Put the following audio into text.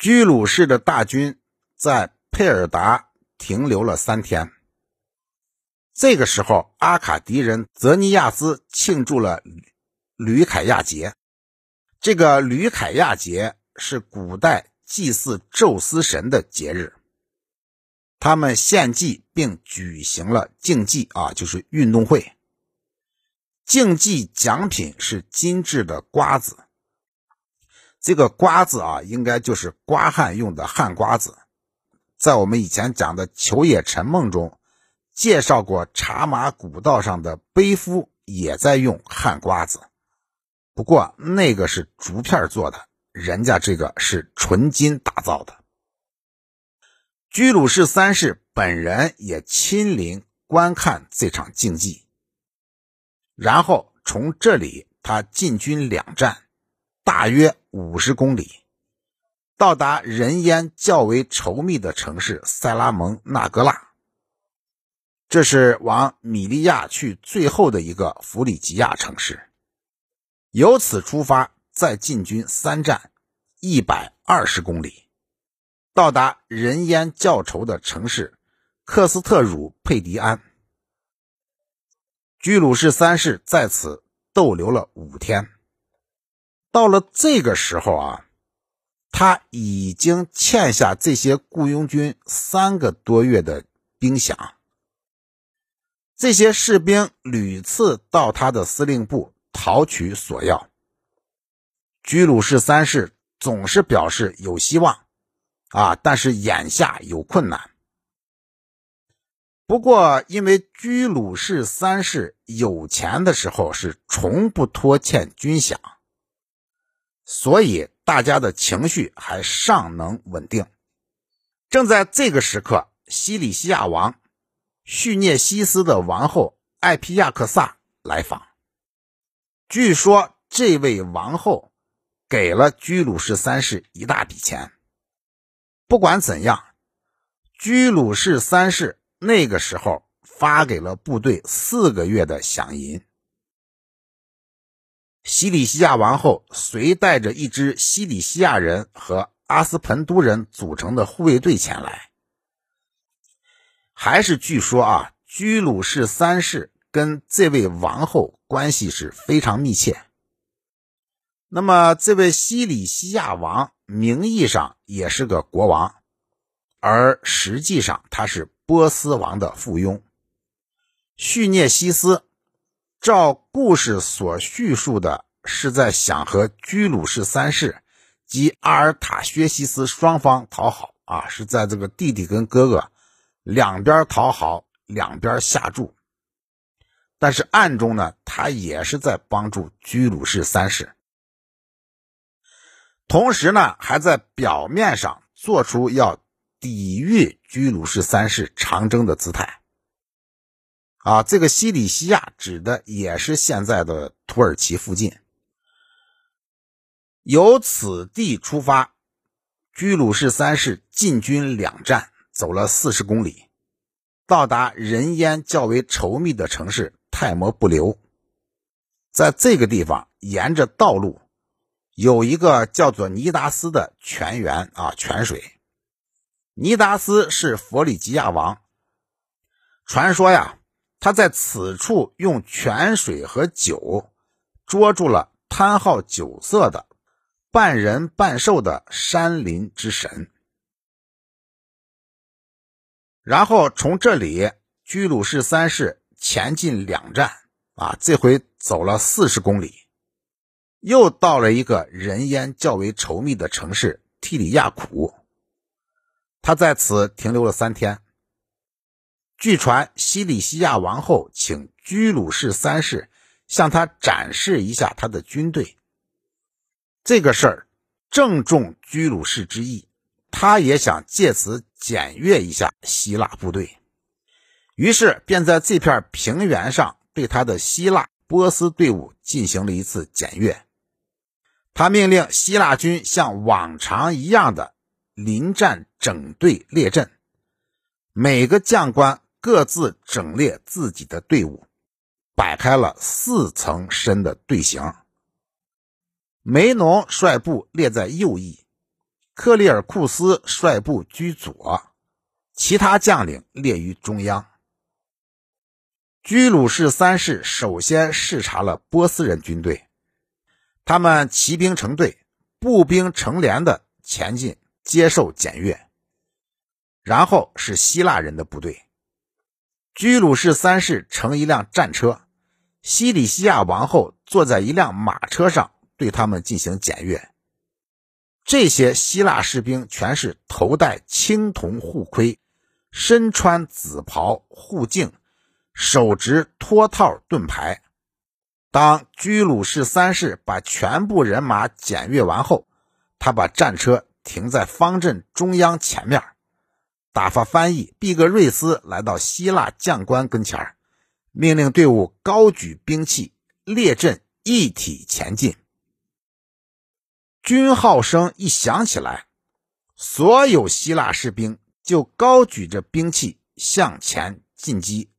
居鲁士的大军在佩尔达停留了三天。这个时候，阿卡迪人泽尼亚斯庆祝了吕凯亚节。这个吕凯亚节是古代祭祀宙斯神的节日。他们献祭并举行了竞技啊，就是运动会。竞技奖品是精致的瓜子。这个瓜子啊，应该就是刮汉用的旱瓜子。在我们以前讲的《秋野沉梦》中介绍过，茶马古道上的背夫也在用旱瓜子，不过那个是竹片做的，人家这个是纯金打造的。居鲁士三世本人也亲临观看这场竞技，然后从这里他进军两战，大约五十公里，到达人烟较为稠密的城市塞拉蒙纳格拉。这是往米利亚去最后的一个弗里吉亚城市。由此出发，再进军三站，一百二十公里。到达人烟较稠的城市克斯特鲁佩迪安，居鲁士三世在此逗留了五天。到了这个时候啊，他已经欠下这些雇佣军三个多月的兵饷。这些士兵屡次到他的司令部讨取索要，居鲁士三世总是表示有希望。啊！但是眼下有困难。不过，因为居鲁士三世有钱的时候是从不拖欠军饷，所以大家的情绪还尚能稳定。正在这个时刻，西里西亚王叙涅西斯的王后艾皮亚克萨来访。据说，这位王后给了居鲁士三世一大笔钱。不管怎样，居鲁士三世那个时候发给了部队四个月的饷银。西里西亚王后随带着一支西里西亚人和阿斯彭都人组成的护卫队前来。还是据说啊，居鲁士三世跟这位王后关系是非常密切。那么，这位西里西亚王。名义上也是个国王，而实际上他是波斯王的附庸。叙涅西斯照故事所叙述的，是在想和居鲁士三世及阿尔塔薛西斯双方讨好啊，是在这个弟弟跟哥哥两边讨好，两边下注。但是暗中呢，他也是在帮助居鲁士三世。同时呢，还在表面上做出要抵御居鲁士三世长征的姿态。啊，这个西里西亚指的也是现在的土耳其附近。由此地出发，居鲁士三世进军两站，走了四十公里，到达人烟较为稠密的城市泰摩布留。在这个地方，沿着道路。有一个叫做尼达斯的泉源啊，泉水。尼达斯是佛里吉亚王。传说呀，他在此处用泉水和酒捉住了贪好酒色的半人半兽的山林之神。然后从这里，居鲁士三世前进两站啊，这回走了四十公里。又到了一个人烟较为稠密的城市提里亚库，他在此停留了三天。据传，西里西亚王后请居鲁士三世向他展示一下他的军队。这个事儿正中居鲁士之意，他也想借此检阅一下希腊部队，于是便在这片平原上对他的希腊波斯队伍进行了一次检阅。他命令希腊军像往常一样的临战整队列阵，每个将官各自整列自己的队伍，摆开了四层深的队形。梅农率部列在右翼，克里尔库斯率部居左，其他将领列于中央。居鲁士三世首先视察了波斯人军队，他们骑兵成队，步兵成连的前进，接受检阅。然后是希腊人的部队。居鲁士三世乘一辆战车，西里西亚王后坐在一辆马车上，对他们进行检阅。这些希腊士兵全是头戴青铜护盔，身穿紫袍护颈。手执托套盾牌。当居鲁士三世把全部人马检阅完后，他把战车停在方阵中央前面，打发翻译毕格瑞斯来到希腊将官跟前，命令队伍高举兵器，列阵一体前进。军号声一响起来，所有希腊士兵就高举着兵器向前进击。